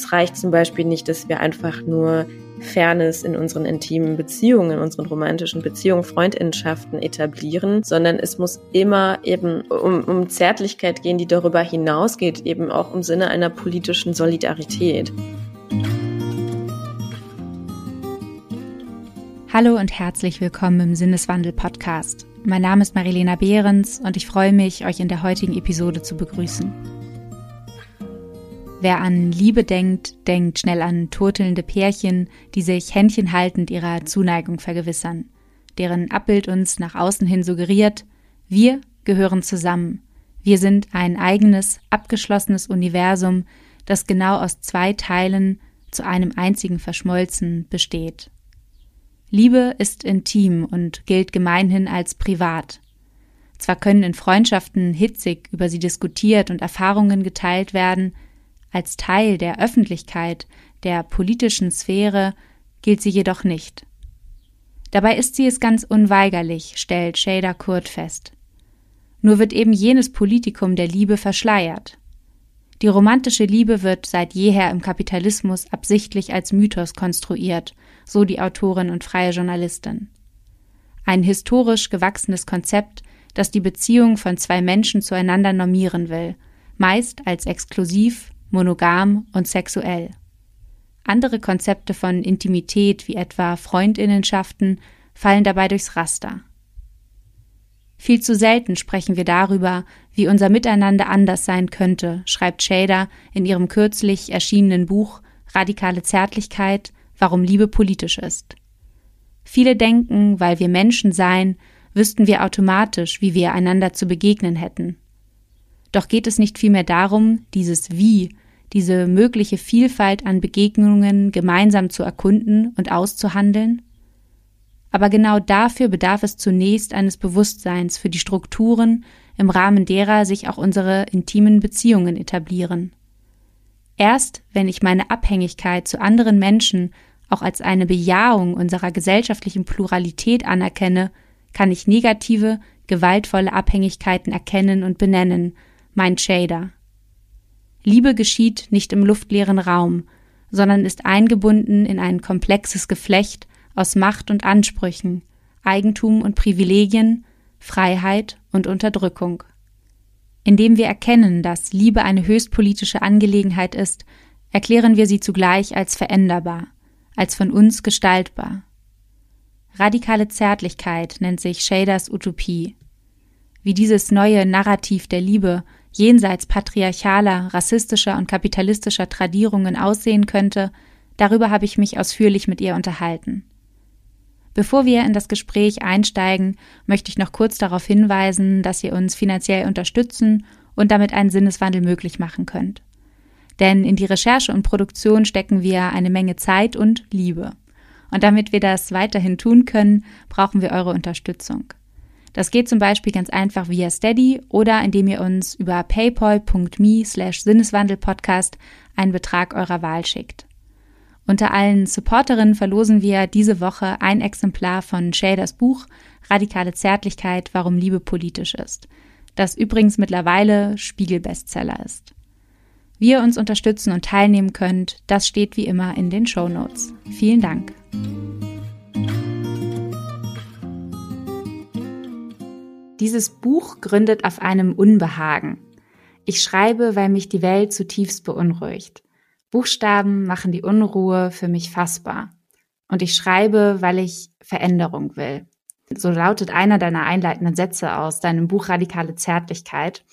es reicht zum Beispiel nicht, dass wir einfach nur Fairness in unseren intimen Beziehungen, in unseren romantischen Beziehungen, Freundinnenschaften etablieren, sondern es muss immer eben um, um Zärtlichkeit gehen, die darüber hinausgeht, eben auch im Sinne einer politischen Solidarität. Hallo und herzlich willkommen im Sinneswandel Podcast. Mein Name ist Marilena Behrens und ich freue mich, euch in der heutigen Episode zu begrüßen. Wer an Liebe denkt, denkt schnell an turtelnde Pärchen, die sich händchenhaltend ihrer Zuneigung vergewissern, deren Abbild uns nach außen hin suggeriert, wir gehören zusammen. Wir sind ein eigenes, abgeschlossenes Universum, das genau aus zwei Teilen zu einem einzigen verschmolzen besteht. Liebe ist intim und gilt gemeinhin als privat. Zwar können in Freundschaften hitzig über sie diskutiert und Erfahrungen geteilt werden, als Teil der Öffentlichkeit, der politischen Sphäre gilt sie jedoch nicht. Dabei ist sie es ganz unweigerlich, stellt Shader Kurt fest. Nur wird eben jenes Politikum der Liebe verschleiert. Die romantische Liebe wird seit jeher im Kapitalismus absichtlich als Mythos konstruiert, so die Autorin und freie Journalistin. Ein historisch gewachsenes Konzept, das die Beziehung von zwei Menschen zueinander normieren will, meist als exklusiv, monogam und sexuell. Andere Konzepte von Intimität, wie etwa Freundinnenschaften, fallen dabei durchs Raster. Viel zu selten sprechen wir darüber, wie unser Miteinander anders sein könnte, schreibt Shader in ihrem kürzlich erschienenen Buch Radikale Zärtlichkeit, warum Liebe politisch ist. Viele denken, weil wir Menschen seien, wüssten wir automatisch, wie wir einander zu begegnen hätten. Doch geht es nicht vielmehr darum, dieses Wie diese mögliche Vielfalt an Begegnungen gemeinsam zu erkunden und auszuhandeln? Aber genau dafür bedarf es zunächst eines Bewusstseins für die Strukturen, im Rahmen derer sich auch unsere intimen Beziehungen etablieren. Erst wenn ich meine Abhängigkeit zu anderen Menschen auch als eine Bejahung unserer gesellschaftlichen Pluralität anerkenne, kann ich negative, gewaltvolle Abhängigkeiten erkennen und benennen, meint Shader. Liebe geschieht nicht im luftleeren Raum, sondern ist eingebunden in ein komplexes Geflecht aus Macht und Ansprüchen, Eigentum und Privilegien, Freiheit und Unterdrückung. Indem wir erkennen, dass Liebe eine höchst politische Angelegenheit ist, erklären wir sie zugleich als veränderbar, als von uns gestaltbar. Radikale Zärtlichkeit nennt sich Shaders Utopie. Wie dieses neue Narrativ der Liebe jenseits patriarchaler, rassistischer und kapitalistischer Tradierungen aussehen könnte, darüber habe ich mich ausführlich mit ihr unterhalten. Bevor wir in das Gespräch einsteigen, möchte ich noch kurz darauf hinweisen, dass ihr uns finanziell unterstützen und damit einen Sinneswandel möglich machen könnt. Denn in die Recherche und Produktion stecken wir eine Menge Zeit und Liebe. Und damit wir das weiterhin tun können, brauchen wir eure Unterstützung. Das geht zum Beispiel ganz einfach via Steady oder indem ihr uns über paypal.me slash Sinneswandelpodcast einen Betrag eurer Wahl schickt. Unter allen Supporterinnen verlosen wir diese Woche ein Exemplar von Shaders Buch Radikale Zärtlichkeit, warum Liebe politisch ist, das übrigens mittlerweile Spiegel-Bestseller ist. Wie ihr uns unterstützen und teilnehmen könnt, das steht wie immer in den Show Notes. Vielen Dank. Dieses Buch gründet auf einem Unbehagen. Ich schreibe, weil mich die Welt zutiefst beunruhigt. Buchstaben machen die Unruhe für mich fassbar. Und ich schreibe, weil ich Veränderung will. So lautet einer deiner einleitenden Sätze aus deinem Buch Radikale Zärtlichkeit.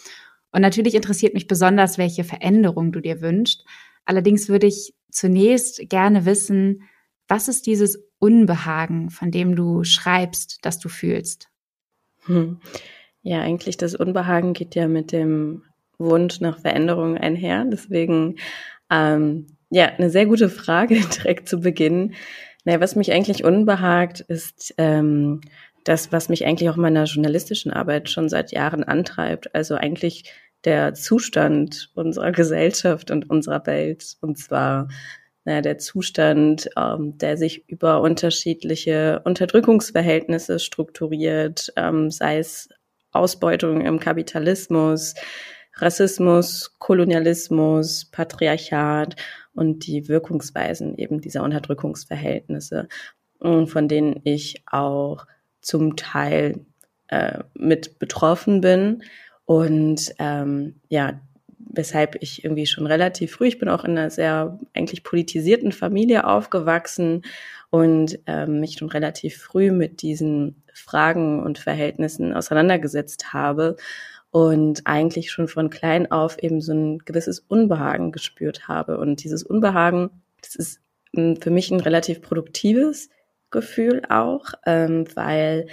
Und natürlich interessiert mich besonders, welche Veränderung du dir wünschst. Allerdings würde ich zunächst gerne wissen, was ist dieses Unbehagen, von dem du schreibst, das du fühlst? Hm. Ja, eigentlich das Unbehagen geht ja mit dem Wunsch nach Veränderung einher. Deswegen, ähm, ja, eine sehr gute Frage direkt zu Beginn. Naja, was mich eigentlich unbehagt, ist ähm, das, was mich eigentlich auch in meiner journalistischen Arbeit schon seit Jahren antreibt. Also eigentlich der Zustand unserer Gesellschaft und unserer Welt. Und zwar naja, der Zustand, ähm, der sich über unterschiedliche Unterdrückungsverhältnisse strukturiert, ähm, sei es Ausbeutung im Kapitalismus, Rassismus, Kolonialismus, Patriarchat und die Wirkungsweisen eben dieser Unterdrückungsverhältnisse, von denen ich auch zum Teil äh, mit betroffen bin. Und ähm, ja, weshalb ich irgendwie schon relativ früh, ich bin auch in einer sehr eigentlich politisierten Familie aufgewachsen und ähm, mich schon relativ früh mit diesen Fragen und Verhältnissen auseinandergesetzt habe und eigentlich schon von klein auf eben so ein gewisses Unbehagen gespürt habe. Und dieses Unbehagen, das ist ähm, für mich ein relativ produktives Gefühl auch, ähm, weil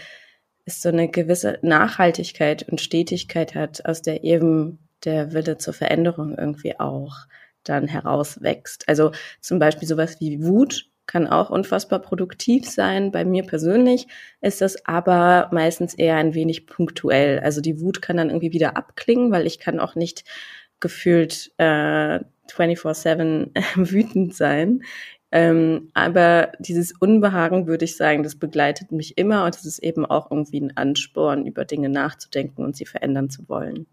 es so eine gewisse Nachhaltigkeit und Stetigkeit hat, aus der eben der Wille zur Veränderung irgendwie auch dann herauswächst. Also zum Beispiel sowas wie Wut kann auch unfassbar produktiv sein. Bei mir persönlich ist das aber meistens eher ein wenig punktuell. Also die Wut kann dann irgendwie wieder abklingen, weil ich kann auch nicht gefühlt äh, 24-7 wütend sein. Ähm, aber dieses Unbehagen, würde ich sagen, das begleitet mich immer und es ist eben auch irgendwie ein Ansporn, über Dinge nachzudenken und sie verändern zu wollen.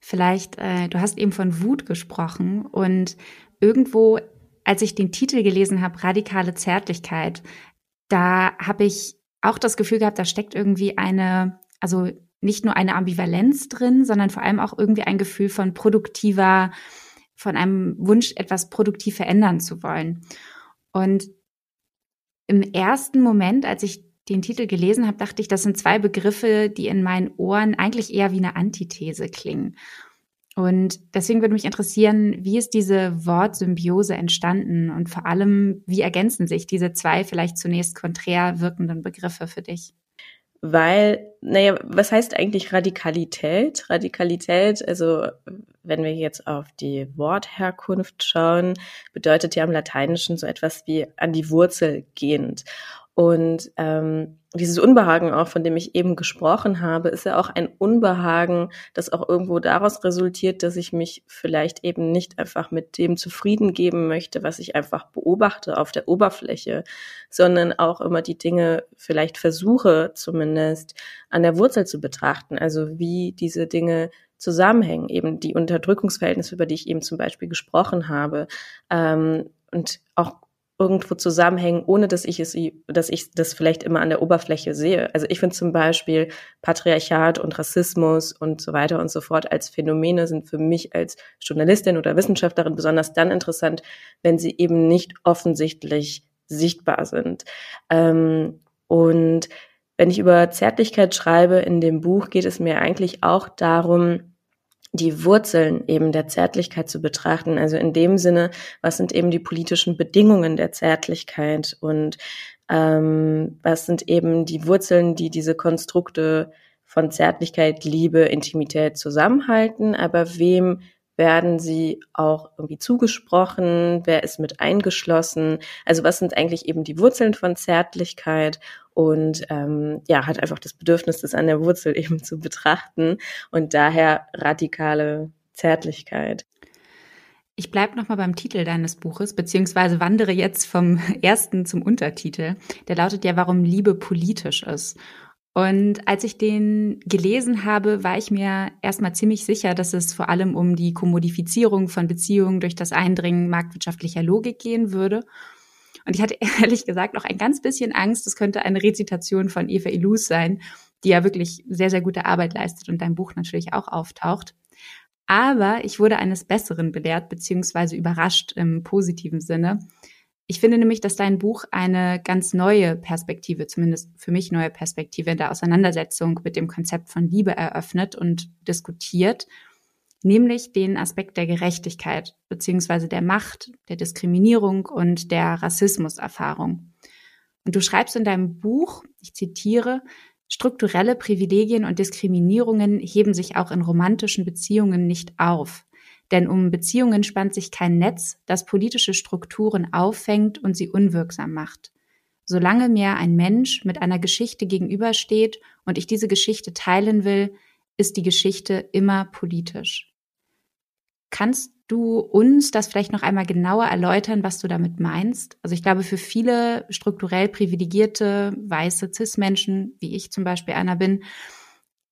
Vielleicht, äh, du hast eben von Wut gesprochen und irgendwo, als ich den Titel gelesen habe, radikale Zärtlichkeit, da habe ich auch das Gefühl gehabt, da steckt irgendwie eine, also nicht nur eine Ambivalenz drin, sondern vor allem auch irgendwie ein Gefühl von produktiver, von einem Wunsch, etwas produktiv verändern zu wollen. Und im ersten Moment, als ich den Titel gelesen habe, dachte ich, das sind zwei Begriffe, die in meinen Ohren eigentlich eher wie eine Antithese klingen. Und deswegen würde mich interessieren, wie ist diese Wortsymbiose entstanden und vor allem, wie ergänzen sich diese zwei vielleicht zunächst konträr wirkenden Begriffe für dich? Weil, naja, was heißt eigentlich Radikalität? Radikalität, also wenn wir jetzt auf die Wortherkunft schauen, bedeutet ja im Lateinischen so etwas wie an die Wurzel gehend. Und ähm, dieses Unbehagen auch, von dem ich eben gesprochen habe, ist ja auch ein Unbehagen, das auch irgendwo daraus resultiert, dass ich mich vielleicht eben nicht einfach mit dem zufrieden geben möchte, was ich einfach beobachte auf der Oberfläche, sondern auch immer die Dinge vielleicht versuche zumindest an der Wurzel zu betrachten. Also wie diese Dinge zusammenhängen, eben die Unterdrückungsverhältnisse, über die ich eben zum Beispiel gesprochen habe, ähm, und auch irgendwo zusammenhängen, ohne dass ich es, dass ich das vielleicht immer an der Oberfläche sehe. Also ich finde zum Beispiel Patriarchat und Rassismus und so weiter und so fort als Phänomene sind für mich als Journalistin oder Wissenschaftlerin besonders dann interessant, wenn sie eben nicht offensichtlich sichtbar sind. Ähm, und wenn ich über Zärtlichkeit schreibe in dem Buch, geht es mir eigentlich auch darum, die Wurzeln eben der Zärtlichkeit zu betrachten. Also in dem Sinne, was sind eben die politischen Bedingungen der Zärtlichkeit und ähm, was sind eben die Wurzeln, die diese Konstrukte von Zärtlichkeit, Liebe, Intimität zusammenhalten, aber wem werden sie auch irgendwie zugesprochen, wer ist mit eingeschlossen, also was sind eigentlich eben die Wurzeln von Zärtlichkeit und ähm, ja, hat einfach das Bedürfnis, das an der Wurzel eben zu betrachten und daher radikale Zärtlichkeit. Ich bleibe nochmal beim Titel deines Buches, beziehungsweise wandere jetzt vom ersten zum Untertitel. Der lautet ja, warum Liebe politisch ist. Und als ich den gelesen habe, war ich mir erstmal ziemlich sicher, dass es vor allem um die Kommodifizierung von Beziehungen durch das Eindringen marktwirtschaftlicher Logik gehen würde. Und ich hatte ehrlich gesagt noch ein ganz bisschen Angst, es könnte eine Rezitation von Eva Ilus sein, die ja wirklich sehr, sehr gute Arbeit leistet und dein Buch natürlich auch auftaucht. Aber ich wurde eines Besseren belehrt, beziehungsweise überrascht im positiven Sinne. Ich finde nämlich, dass dein Buch eine ganz neue Perspektive, zumindest für mich neue Perspektive in der Auseinandersetzung mit dem Konzept von Liebe eröffnet und diskutiert, nämlich den Aspekt der Gerechtigkeit beziehungsweise der Macht, der Diskriminierung und der Rassismuserfahrung. Und du schreibst in deinem Buch, ich zitiere, strukturelle Privilegien und Diskriminierungen heben sich auch in romantischen Beziehungen nicht auf. Denn um Beziehungen spannt sich kein Netz, das politische Strukturen auffängt und sie unwirksam macht. Solange mir ein Mensch mit einer Geschichte gegenübersteht und ich diese Geschichte teilen will, ist die Geschichte immer politisch. Kannst du uns das vielleicht noch einmal genauer erläutern, was du damit meinst? Also ich glaube, für viele strukturell privilegierte weiße CIS-Menschen, wie ich zum Beispiel einer bin,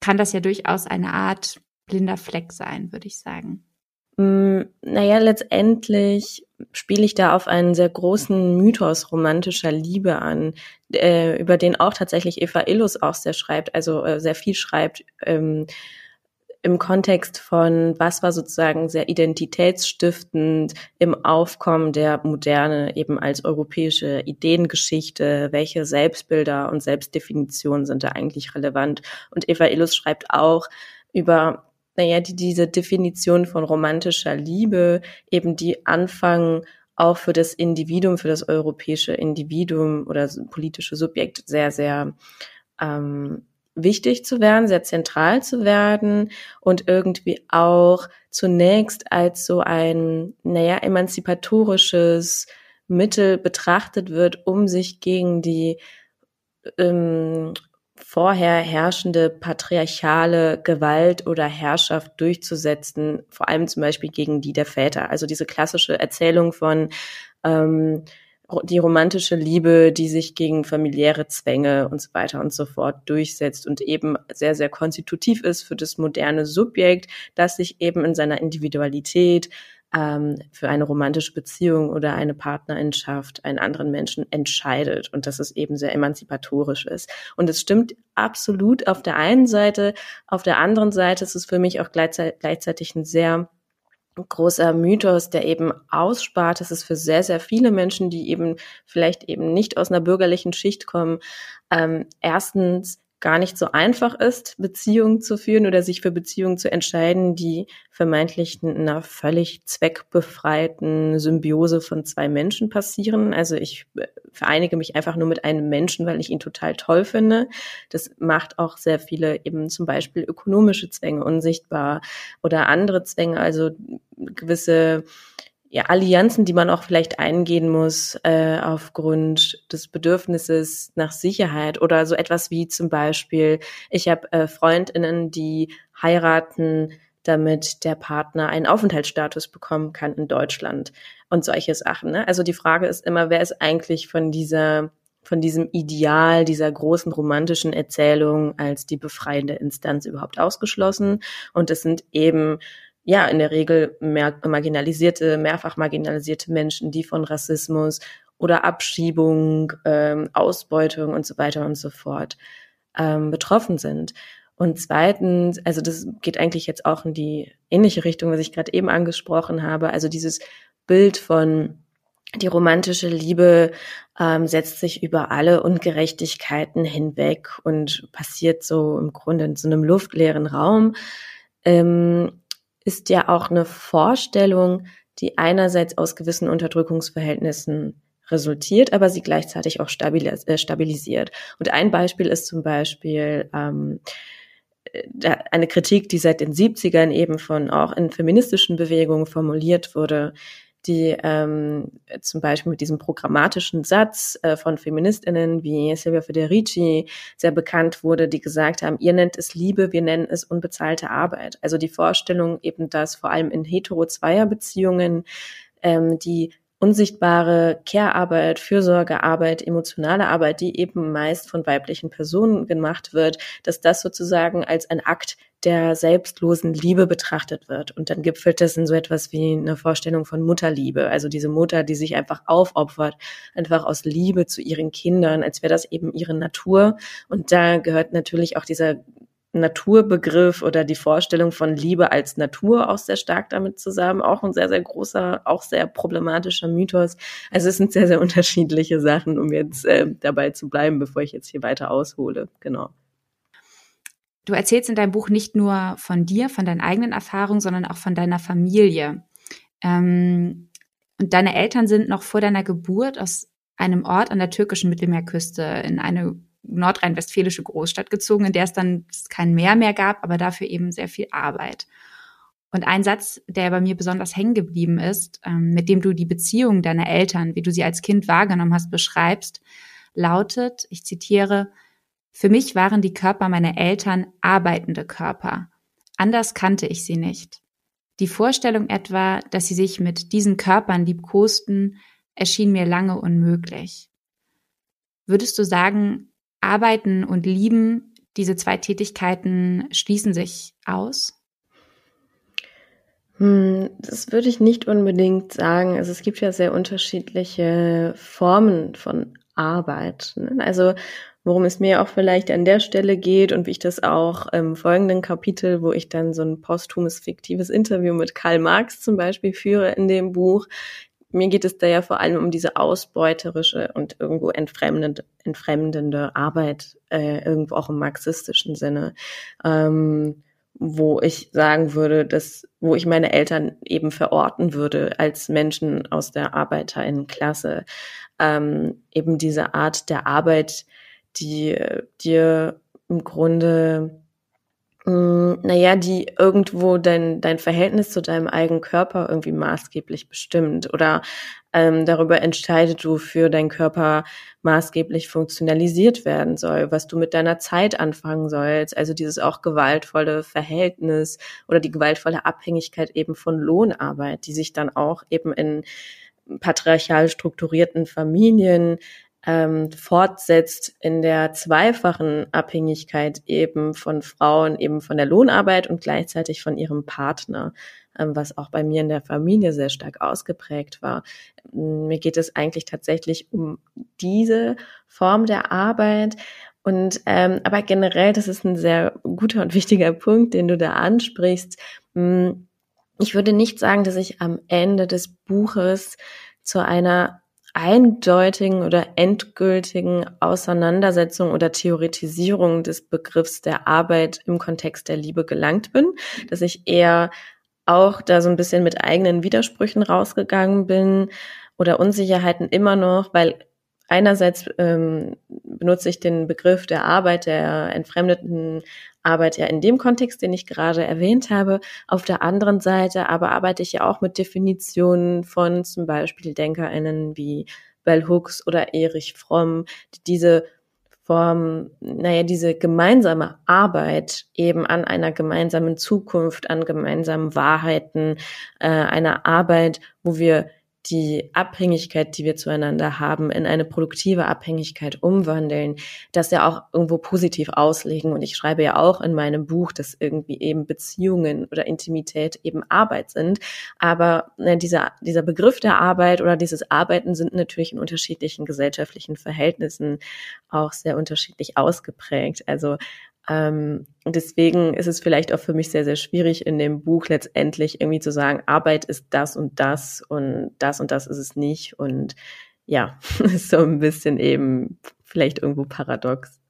kann das ja durchaus eine Art blinder Fleck sein, würde ich sagen. Mm, naja, letztendlich spiele ich da auf einen sehr großen Mythos romantischer Liebe an, äh, über den auch tatsächlich Eva Illus auch sehr schreibt, also äh, sehr viel schreibt. Ähm, im Kontext von, was war sozusagen sehr identitätsstiftend im Aufkommen der Moderne eben als europäische Ideengeschichte, welche Selbstbilder und Selbstdefinitionen sind da eigentlich relevant. Und Eva Illus schreibt auch über naja, die, diese Definition von romantischer Liebe, eben die anfangen, auch für das Individuum, für das europäische Individuum oder politische Subjekt sehr, sehr ähm, wichtig zu werden, sehr zentral zu werden und irgendwie auch zunächst als so ein, naja, emanzipatorisches Mittel betrachtet wird, um sich gegen die ähm, vorher herrschende patriarchale Gewalt oder Herrschaft durchzusetzen, vor allem zum Beispiel gegen die der Väter. Also diese klassische Erzählung von ähm, die romantische Liebe, die sich gegen familiäre Zwänge und so weiter und so fort durchsetzt und eben sehr, sehr konstitutiv ist für das moderne Subjekt, das sich eben in seiner Individualität ähm, für eine romantische Beziehung oder eine Partnerinschaft einen anderen Menschen entscheidet und dass es eben sehr emanzipatorisch ist. Und es stimmt absolut auf der einen Seite, auf der anderen Seite ist es für mich auch gleichzeitig ein sehr großer Mythos, der eben ausspart, dass es für sehr, sehr viele Menschen, die eben vielleicht eben nicht aus einer bürgerlichen Schicht kommen, ähm, erstens gar nicht so einfach ist, Beziehungen zu führen oder sich für Beziehungen zu entscheiden, die vermeintlich in einer völlig zweckbefreiten Symbiose von zwei Menschen passieren. Also ich äh, vereinige mich einfach nur mit einem Menschen, weil ich ihn total toll finde. Das macht auch sehr viele eben zum Beispiel ökonomische Zwänge unsichtbar oder andere Zwänge, also gewisse ja, Allianzen, die man auch vielleicht eingehen muss äh, aufgrund des Bedürfnisses nach Sicherheit oder so etwas wie zum Beispiel, ich habe äh, Freundinnen, die heiraten, damit der Partner einen Aufenthaltsstatus bekommen kann in Deutschland und solche Sachen. Ne? Also die Frage ist immer, wer ist eigentlich von dieser von diesem Ideal dieser großen romantischen Erzählung als die befreiende Instanz überhaupt ausgeschlossen. Und es sind eben ja in der Regel mehr marginalisierte, mehrfach marginalisierte Menschen, die von Rassismus oder Abschiebung, ähm, Ausbeutung und so weiter und so fort ähm, betroffen sind. Und zweitens, also das geht eigentlich jetzt auch in die ähnliche Richtung, was ich gerade eben angesprochen habe. Also dieses Bild von die romantische Liebe ähm, setzt sich über alle Ungerechtigkeiten hinweg und passiert so im Grunde in so einem luftleeren Raum. Ähm, ist ja auch eine Vorstellung, die einerseits aus gewissen Unterdrückungsverhältnissen resultiert, aber sie gleichzeitig auch äh, stabilisiert. Und ein Beispiel ist zum Beispiel ähm, äh, eine Kritik, die seit den 70ern eben von auch in feministischen Bewegungen formuliert wurde, die ähm, zum Beispiel mit diesem programmatischen Satz äh, von Feministinnen wie Silvia Federici sehr bekannt wurde, die gesagt haben, ihr nennt es Liebe, wir nennen es unbezahlte Arbeit. Also die Vorstellung eben, dass vor allem in hetero-Zweier-Beziehungen ähm, die unsichtbare Care-Arbeit, Fürsorgearbeit, emotionale Arbeit, die eben meist von weiblichen Personen gemacht wird, dass das sozusagen als ein Akt der selbstlosen Liebe betrachtet wird. Und dann gipfelt das in so etwas wie eine Vorstellung von Mutterliebe. Also diese Mutter, die sich einfach aufopfert, einfach aus Liebe zu ihren Kindern, als wäre das eben ihre Natur. Und da gehört natürlich auch dieser Naturbegriff oder die Vorstellung von Liebe als Natur auch sehr stark damit zusammen. Auch ein sehr, sehr großer, auch sehr problematischer Mythos. Also es sind sehr, sehr unterschiedliche Sachen, um jetzt äh, dabei zu bleiben, bevor ich jetzt hier weiter aushole. Genau. Du erzählst in deinem Buch nicht nur von dir, von deinen eigenen Erfahrungen, sondern auch von deiner Familie. Ähm, und deine Eltern sind noch vor deiner Geburt aus einem Ort an der türkischen Mittelmeerküste in eine nordrhein-westfälische Großstadt gezogen, in der es dann kein Meer mehr gab, aber dafür eben sehr viel Arbeit. Und ein Satz, der bei mir besonders hängen geblieben ist, ähm, mit dem du die Beziehung deiner Eltern, wie du sie als Kind wahrgenommen hast, beschreibst, lautet, ich zitiere, für mich waren die Körper meiner Eltern arbeitende Körper. Anders kannte ich sie nicht. Die Vorstellung etwa, dass sie sich mit diesen Körpern liebkosten, erschien mir lange unmöglich. Würdest du sagen, Arbeiten und Lieben, diese zwei Tätigkeiten schließen sich aus? Hm, das würde ich nicht unbedingt sagen. Also es gibt ja sehr unterschiedliche Formen von Arbeit. Ne? Also worum es mir auch vielleicht an der Stelle geht und wie ich das auch im folgenden Kapitel, wo ich dann so ein posthumes fiktives Interview mit Karl Marx zum Beispiel führe in dem Buch. Mir geht es da ja vor allem um diese ausbeuterische und irgendwo entfremdende, entfremdende Arbeit, äh, irgendwo auch im marxistischen Sinne. Ähm, wo ich sagen würde, dass, wo ich meine Eltern eben verorten würde als Menschen aus der Arbeiterinnenklasse. Ähm, eben diese Art der Arbeit, die dir im Grunde, naja, die irgendwo dein, dein Verhältnis zu deinem eigenen Körper irgendwie maßgeblich bestimmt oder ähm, darüber entscheidet, wofür dein Körper maßgeblich funktionalisiert werden soll, was du mit deiner Zeit anfangen sollst. Also dieses auch gewaltvolle Verhältnis oder die gewaltvolle Abhängigkeit eben von Lohnarbeit, die sich dann auch eben in patriarchal strukturierten Familien ähm, fortsetzt in der zweifachen Abhängigkeit eben von Frauen, eben von der Lohnarbeit und gleichzeitig von ihrem Partner, ähm, was auch bei mir in der Familie sehr stark ausgeprägt war. Mir geht es eigentlich tatsächlich um diese Form der Arbeit. Und ähm, aber generell, das ist ein sehr guter und wichtiger Punkt, den du da ansprichst. Hm, ich würde nicht sagen, dass ich am Ende des Buches zu einer eindeutigen oder endgültigen Auseinandersetzung oder Theoretisierung des Begriffs der Arbeit im Kontext der Liebe gelangt bin, dass ich eher auch da so ein bisschen mit eigenen Widersprüchen rausgegangen bin oder Unsicherheiten immer noch, weil einerseits ähm, benutze ich den Begriff der Arbeit, der entfremdeten Arbeit ja in dem Kontext, den ich gerade erwähnt habe. Auf der anderen Seite aber arbeite ich ja auch mit Definitionen von zum Beispiel DenkerInnen wie Bell Hooks oder Erich Fromm, die diese Form, naja, diese gemeinsame Arbeit eben an einer gemeinsamen Zukunft, an gemeinsamen Wahrheiten, äh, einer Arbeit, wo wir die Abhängigkeit, die wir zueinander haben, in eine produktive Abhängigkeit umwandeln, das ja auch irgendwo positiv auslegen. Und ich schreibe ja auch in meinem Buch, dass irgendwie eben Beziehungen oder Intimität eben Arbeit sind. Aber ne, dieser, dieser Begriff der Arbeit oder dieses Arbeiten sind natürlich in unterschiedlichen gesellschaftlichen Verhältnissen auch sehr unterschiedlich ausgeprägt. Also ähm, deswegen ist es vielleicht auch für mich sehr, sehr schwierig, in dem Buch letztendlich irgendwie zu sagen, Arbeit ist das und das und das und das ist es nicht. Und ja, ist so ein bisschen eben vielleicht irgendwo paradox.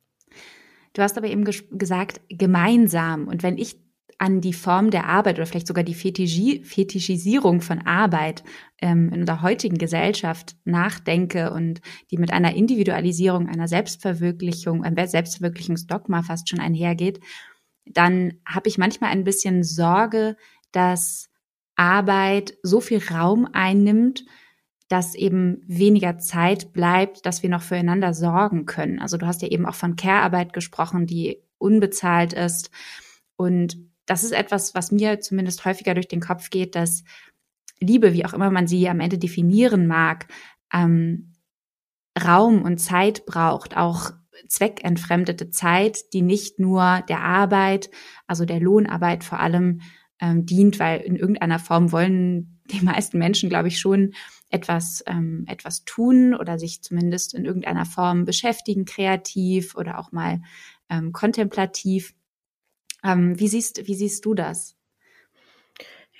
Du hast aber eben gesagt, gemeinsam. Und wenn ich an die Form der Arbeit oder vielleicht sogar die Fetischi Fetischisierung von Arbeit ähm, in unserer heutigen Gesellschaft nachdenke und die mit einer Individualisierung, einer Selbstverwirklichung, einem Selbstverwirklichungsdogma fast schon einhergeht, dann habe ich manchmal ein bisschen Sorge, dass Arbeit so viel Raum einnimmt, dass eben weniger Zeit bleibt, dass wir noch füreinander sorgen können. Also du hast ja eben auch von Care-Arbeit gesprochen, die unbezahlt ist. Und das ist etwas, was mir zumindest häufiger durch den Kopf geht, dass Liebe, wie auch immer man sie am Ende definieren mag, ähm, Raum und Zeit braucht, auch zweckentfremdete Zeit, die nicht nur der Arbeit, also der Lohnarbeit vor allem ähm, dient, weil in irgendeiner Form wollen die meisten Menschen, glaube ich, schon etwas, ähm, etwas tun oder sich zumindest in irgendeiner Form beschäftigen, kreativ oder auch mal ähm, kontemplativ. Ähm, wie, siehst, wie siehst du das?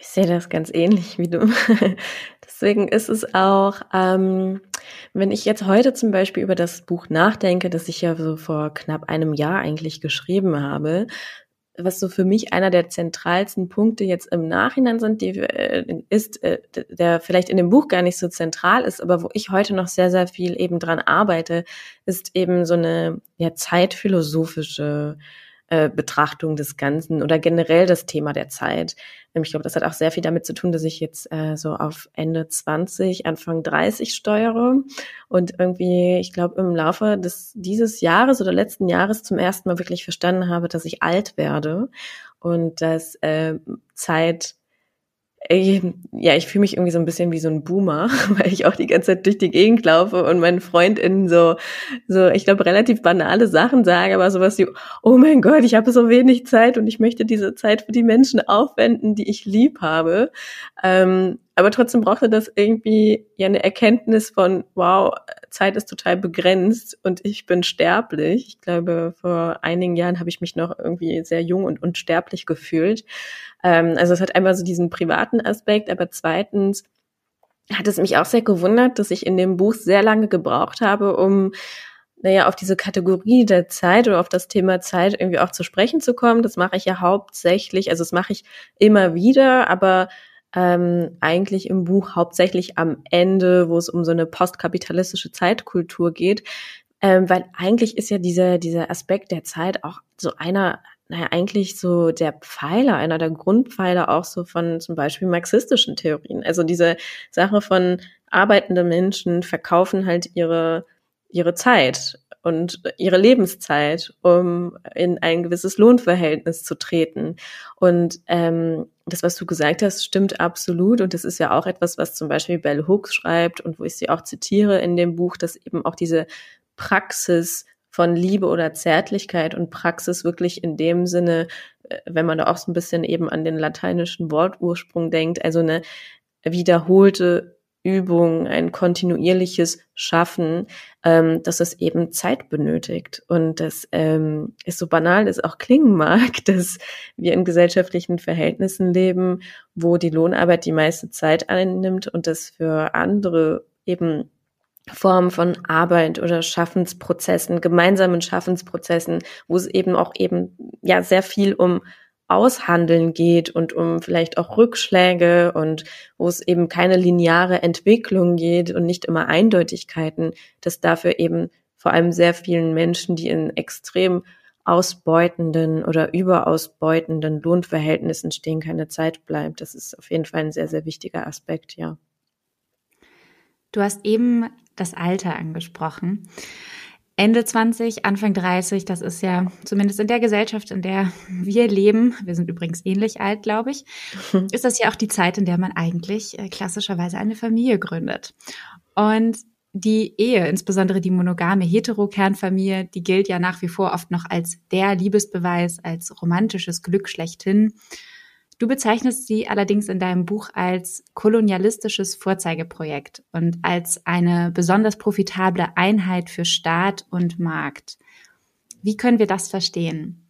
Ich sehe das ganz ähnlich wie du. Deswegen ist es auch, ähm, wenn ich jetzt heute zum Beispiel über das Buch nachdenke, das ich ja so vor knapp einem Jahr eigentlich geschrieben habe, was so für mich einer der zentralsten Punkte jetzt im Nachhinein sind, die äh, ist, äh, der vielleicht in dem Buch gar nicht so zentral ist, aber wo ich heute noch sehr, sehr viel eben dran arbeite, ist eben so eine ja, zeitphilosophische äh, Betrachtung des Ganzen oder generell das Thema der Zeit. Ähm, ich glaube, das hat auch sehr viel damit zu tun, dass ich jetzt äh, so auf Ende 20, Anfang 30 steuere und irgendwie, ich glaube, im Laufe des dieses Jahres oder letzten Jahres zum ersten Mal wirklich verstanden habe, dass ich alt werde und dass äh, Zeit ja, ich fühle mich irgendwie so ein bisschen wie so ein Boomer, weil ich auch die ganze Zeit durch die Gegend laufe und meinen FreundInnen so, so, ich glaube, relativ banale Sachen sage, aber sowas wie, oh mein Gott, ich habe so wenig Zeit und ich möchte diese Zeit für die Menschen aufwenden, die ich lieb habe. Ähm, aber trotzdem brauchte das irgendwie ja eine Erkenntnis von, wow, Zeit ist total begrenzt und ich bin sterblich. Ich glaube, vor einigen Jahren habe ich mich noch irgendwie sehr jung und unsterblich gefühlt. Ähm, also es hat einmal so diesen privaten Aspekt, aber zweitens hat es mich auch sehr gewundert, dass ich in dem Buch sehr lange gebraucht habe, um naja, auf diese Kategorie der Zeit oder auf das Thema Zeit irgendwie auch zu sprechen zu kommen. Das mache ich ja hauptsächlich, also das mache ich immer wieder, aber ähm, eigentlich im Buch hauptsächlich am Ende, wo es um so eine postkapitalistische Zeitkultur geht, ähm, weil eigentlich ist ja dieser, dieser Aspekt der Zeit auch so einer, naja, eigentlich so der Pfeiler, einer der Grundpfeiler auch so von zum Beispiel marxistischen Theorien. Also diese Sache von arbeitende Menschen verkaufen halt ihre, ihre Zeit und ihre Lebenszeit, um in ein gewisses Lohnverhältnis zu treten. Und ähm, das, was du gesagt hast, stimmt absolut. Und das ist ja auch etwas, was zum Beispiel Bell Hooks schreibt und wo ich sie auch zitiere in dem Buch, dass eben auch diese Praxis von Liebe oder Zärtlichkeit und Praxis wirklich in dem Sinne, äh, wenn man da auch so ein bisschen eben an den lateinischen Wortursprung denkt, also eine wiederholte Übung, ein kontinuierliches Schaffen, ähm, dass es eben Zeit benötigt. Und das ähm, ist so banal, es auch klingen mag, dass wir in gesellschaftlichen Verhältnissen leben, wo die Lohnarbeit die meiste Zeit einnimmt und das für andere eben Formen von Arbeit oder Schaffensprozessen, gemeinsamen Schaffensprozessen, wo es eben auch eben ja sehr viel um Aushandeln geht und um vielleicht auch Rückschläge und wo es eben keine lineare Entwicklung geht und nicht immer Eindeutigkeiten, dass dafür eben vor allem sehr vielen Menschen, die in extrem ausbeutenden oder überausbeutenden Lohnverhältnissen stehen, keine Zeit bleibt. Das ist auf jeden Fall ein sehr, sehr wichtiger Aspekt, ja. Du hast eben das Alter angesprochen. Ende 20, Anfang 30, das ist ja zumindest in der Gesellschaft, in der wir leben, wir sind übrigens ähnlich alt, glaube ich, ist das ja auch die Zeit, in der man eigentlich äh, klassischerweise eine Familie gründet. Und die Ehe, insbesondere die monogame Heterokernfamilie, die gilt ja nach wie vor oft noch als der Liebesbeweis, als romantisches Glück schlechthin. Du bezeichnest sie allerdings in deinem Buch als kolonialistisches Vorzeigeprojekt und als eine besonders profitable Einheit für Staat und Markt. Wie können wir das verstehen?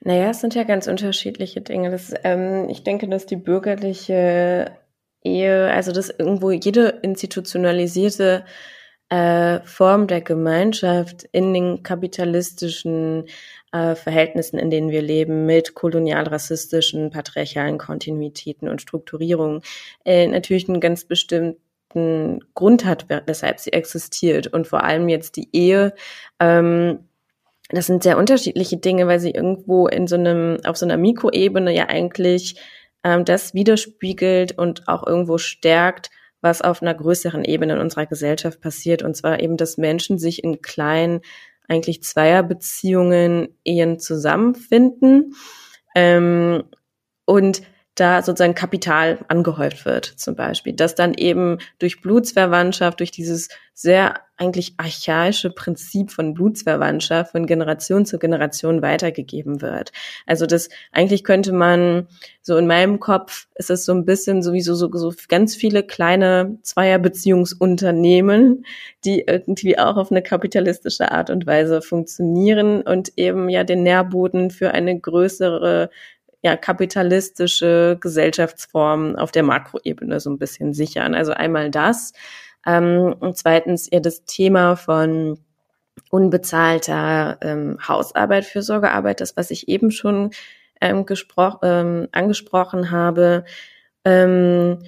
Naja, es sind ja ganz unterschiedliche Dinge. Das, ähm, ich denke, dass die bürgerliche Ehe, also dass irgendwo jede institutionalisierte äh, Form der Gemeinschaft in den kapitalistischen äh, Verhältnissen, in denen wir leben, mit kolonial-rassistischen, patriarchalen Kontinuitäten und Strukturierungen, äh, natürlich einen ganz bestimmten Grund hat, weshalb sie existiert. Und vor allem jetzt die Ehe. Ähm, das sind sehr unterschiedliche Dinge, weil sie irgendwo in so einem, auf so einer Mikroebene ja eigentlich ähm, das widerspiegelt und auch irgendwo stärkt, was auf einer größeren Ebene in unserer Gesellschaft passiert. Und zwar eben, dass Menschen sich in kleinen eigentlich Zweierbeziehungen, Ehen zusammenfinden. Ähm, und da sozusagen Kapital angehäuft wird, zum Beispiel, dass dann eben durch Blutsverwandtschaft, durch dieses sehr eigentlich archaische Prinzip von Blutsverwandtschaft von Generation zu Generation weitergegeben wird. Also das eigentlich könnte man so in meinem Kopf ist es so ein bisschen sowieso so, so ganz viele kleine Zweierbeziehungsunternehmen, die irgendwie auch auf eine kapitalistische Art und Weise funktionieren und eben ja den Nährboden für eine größere ja, kapitalistische Gesellschaftsformen auf der Makroebene so ein bisschen sichern. Also einmal das. Ähm, und zweitens eher das Thema von unbezahlter ähm, Hausarbeit, Fürsorgearbeit, das, was ich eben schon ähm, ähm, angesprochen habe. Ähm,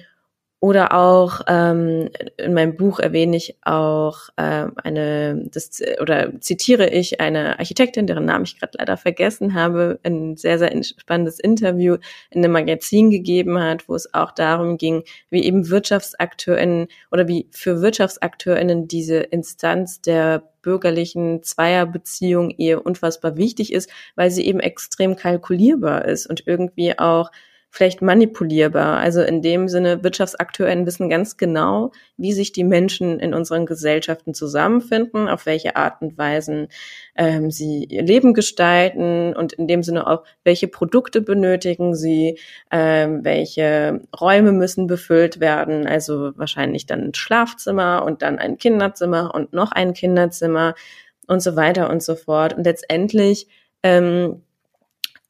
oder auch ähm, in meinem Buch erwähne ich auch äh, eine, das oder zitiere ich eine Architektin, deren Namen ich gerade leider vergessen habe, ein sehr, sehr spannendes Interview in einem Magazin gegeben hat, wo es auch darum ging, wie eben WirtschaftsakteurInnen oder wie für WirtschaftsakteurInnen diese Instanz der bürgerlichen Zweierbeziehung eher unfassbar wichtig ist, weil sie eben extrem kalkulierbar ist und irgendwie auch vielleicht manipulierbar. Also in dem Sinne, Wirtschaftsakteure wissen ganz genau, wie sich die Menschen in unseren Gesellschaften zusammenfinden, auf welche Art und Weisen ähm, sie ihr Leben gestalten und in dem Sinne auch, welche Produkte benötigen sie, ähm, welche Räume müssen befüllt werden. Also wahrscheinlich dann ein Schlafzimmer und dann ein Kinderzimmer und noch ein Kinderzimmer und so weiter und so fort. Und letztendlich ähm,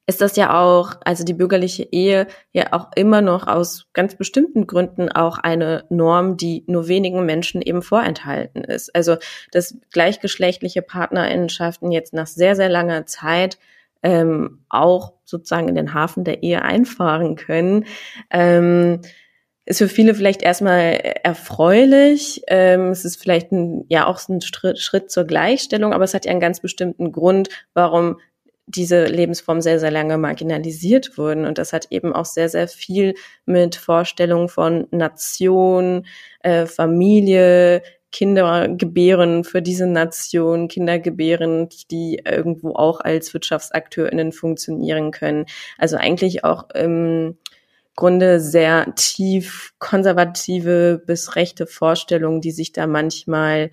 ist das ja auch, also die bürgerliche Ehe ja auch immer noch aus ganz bestimmten Gründen auch eine Norm, die nur wenigen Menschen eben vorenthalten ist. Also dass gleichgeschlechtliche Partnerinnenschaften jetzt nach sehr, sehr langer Zeit ähm, auch sozusagen in den Hafen der Ehe einfahren können. Ähm, ist für viele vielleicht erstmal erfreulich. Ähm, es ist vielleicht ein, ja auch ein Schritt zur Gleichstellung, aber es hat ja einen ganz bestimmten Grund, warum diese Lebensform sehr, sehr lange marginalisiert wurden. Und das hat eben auch sehr, sehr viel mit Vorstellungen von Nation, äh, Familie, Kinder gebären für diese Nation, Kinder gebären, die irgendwo auch als WirtschaftsakteurInnen funktionieren können. Also eigentlich auch im Grunde sehr tief konservative bis rechte Vorstellungen, die sich da manchmal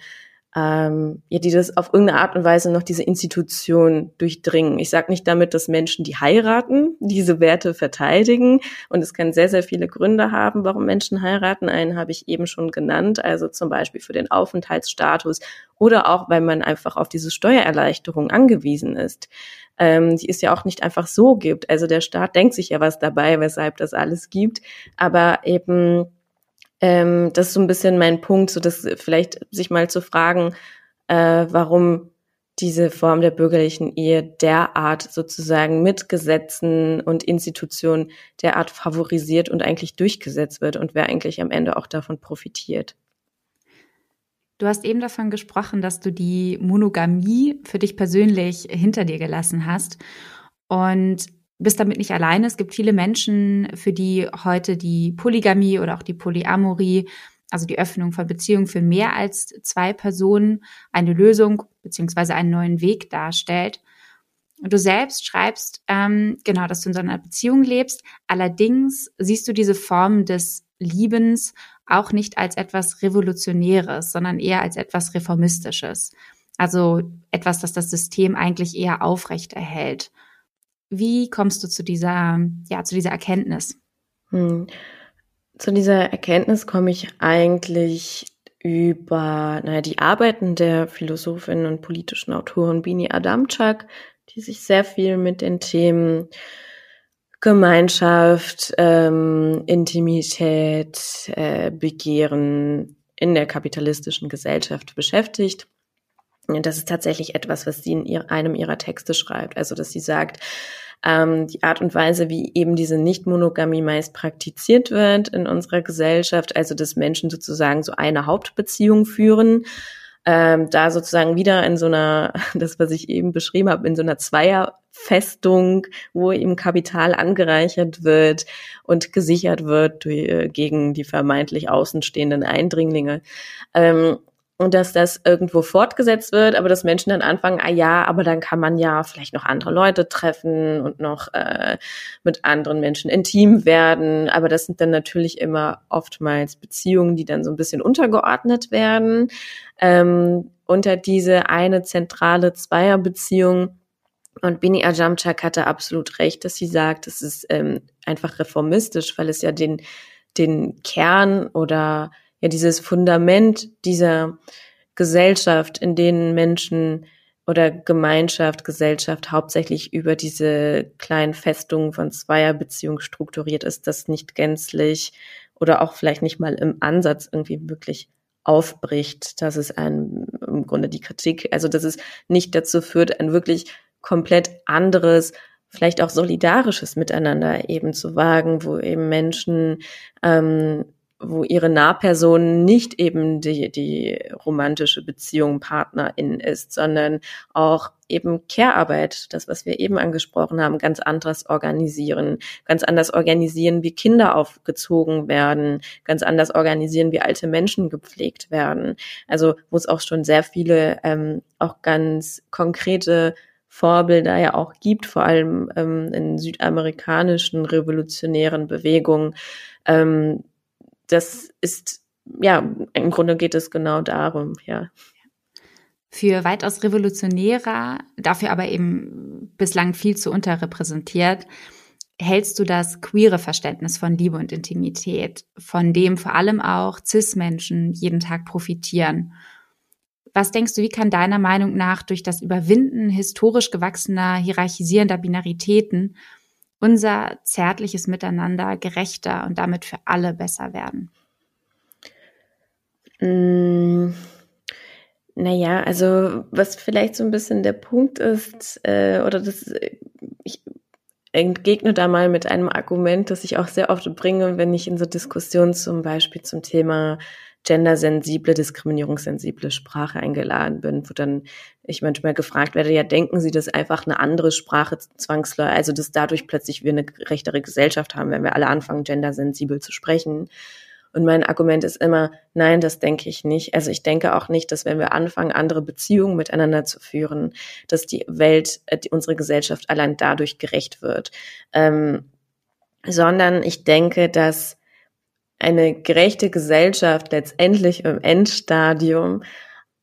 ähm, ja, die das auf irgendeine Art und Weise noch diese Institution durchdringen. Ich sage nicht damit, dass Menschen, die heiraten, diese Werte verteidigen. Und es kann sehr, sehr viele Gründe haben, warum Menschen heiraten. Einen habe ich eben schon genannt, also zum Beispiel für den Aufenthaltsstatus oder auch, weil man einfach auf diese Steuererleichterung angewiesen ist. Ähm, die es ja auch nicht einfach so gibt. Also der Staat denkt sich ja was dabei, weshalb das alles gibt. Aber eben ähm, das ist so ein bisschen mein Punkt, so dass vielleicht sich mal zu fragen, äh, warum diese Form der bürgerlichen Ehe derart sozusagen mit Gesetzen und Institutionen derart favorisiert und eigentlich durchgesetzt wird und wer eigentlich am Ende auch davon profitiert. Du hast eben davon gesprochen, dass du die Monogamie für dich persönlich hinter dir gelassen hast. Und bist damit nicht alleine. Es gibt viele Menschen, für die heute die Polygamie oder auch die Polyamorie, also die Öffnung von Beziehungen für mehr als zwei Personen, eine Lösung beziehungsweise einen neuen Weg darstellt. Und du selbst schreibst, ähm, genau, dass du in so einer Beziehung lebst. Allerdings siehst du diese Form des Liebens auch nicht als etwas Revolutionäres, sondern eher als etwas Reformistisches. Also etwas, das das System eigentlich eher aufrecht erhält. Wie kommst du zu dieser, ja, zu dieser Erkenntnis? Hm. Zu dieser Erkenntnis komme ich eigentlich über naja, die Arbeiten der Philosophin und politischen Autorin Bini Adamczak, die sich sehr viel mit den Themen Gemeinschaft, ähm, Intimität, äh, Begehren in der kapitalistischen Gesellschaft beschäftigt. Und das ist tatsächlich etwas, was sie in ihr, einem ihrer Texte schreibt. Also, dass sie sagt, ähm, die Art und Weise, wie eben diese Nicht-Monogamie meist praktiziert wird in unserer Gesellschaft, also dass Menschen sozusagen so eine Hauptbeziehung führen, ähm, da sozusagen wieder in so einer, das was ich eben beschrieben habe, in so einer Zweierfestung, wo eben Kapital angereichert wird und gesichert wird durch, äh, gegen die vermeintlich außenstehenden Eindringlinge. Ähm, und dass das irgendwo fortgesetzt wird, aber dass Menschen dann anfangen, ah ja, aber dann kann man ja vielleicht noch andere Leute treffen und noch äh, mit anderen Menschen intim werden. Aber das sind dann natürlich immer oftmals Beziehungen, die dann so ein bisschen untergeordnet werden ähm, unter diese eine zentrale Zweierbeziehung. Und Bini Ajamchak hatte absolut recht, dass sie sagt, es ist ähm, einfach reformistisch, weil es ja den, den Kern oder ja dieses Fundament dieser Gesellschaft, in denen Menschen oder Gemeinschaft, Gesellschaft hauptsächlich über diese kleinen Festungen von Zweierbeziehungen strukturiert ist, das nicht gänzlich oder auch vielleicht nicht mal im Ansatz irgendwie wirklich aufbricht. Das ist ein, im Grunde die Kritik. Also, dass es nicht dazu führt, ein wirklich komplett anderes, vielleicht auch solidarisches Miteinander eben zu wagen, wo eben Menschen ähm, wo ihre Nahperson nicht eben die, die romantische Beziehung Partnerin ist, sondern auch eben Care-Arbeit, das, was wir eben angesprochen haben, ganz anders organisieren, ganz anders organisieren, wie Kinder aufgezogen werden, ganz anders organisieren, wie alte Menschen gepflegt werden. Also wo es auch schon sehr viele ähm, auch ganz konkrete Vorbilder ja auch gibt, vor allem ähm, in südamerikanischen revolutionären Bewegungen. Ähm, das ist, ja, im Grunde geht es genau darum, ja. Für weitaus revolutionärer, dafür aber eben bislang viel zu unterrepräsentiert, hältst du das queere Verständnis von Liebe und Intimität, von dem vor allem auch CIS-Menschen jeden Tag profitieren? Was denkst du, wie kann deiner Meinung nach durch das Überwinden historisch gewachsener, hierarchisierender Binaritäten unser zärtliches Miteinander gerechter und damit für alle besser werden? Mm, naja, also was vielleicht so ein bisschen der Punkt ist, äh, oder das, ich entgegne da mal mit einem Argument, das ich auch sehr oft bringe, wenn ich in so Diskussionen zum Beispiel zum Thema gendersensible, diskriminierungssensible Sprache eingeladen bin, wo dann ich manchmal gefragt werde, ja, denken Sie, dass einfach eine andere Sprache zwangsläufig, also dass dadurch plötzlich wir eine gerechtere Gesellschaft haben, wenn wir alle anfangen, gendersensibel zu sprechen. Und mein Argument ist immer, nein, das denke ich nicht. Also ich denke auch nicht, dass wenn wir anfangen, andere Beziehungen miteinander zu führen, dass die Welt, äh, die, unsere Gesellschaft allein dadurch gerecht wird. Ähm, sondern ich denke, dass eine gerechte Gesellschaft letztendlich im Endstadium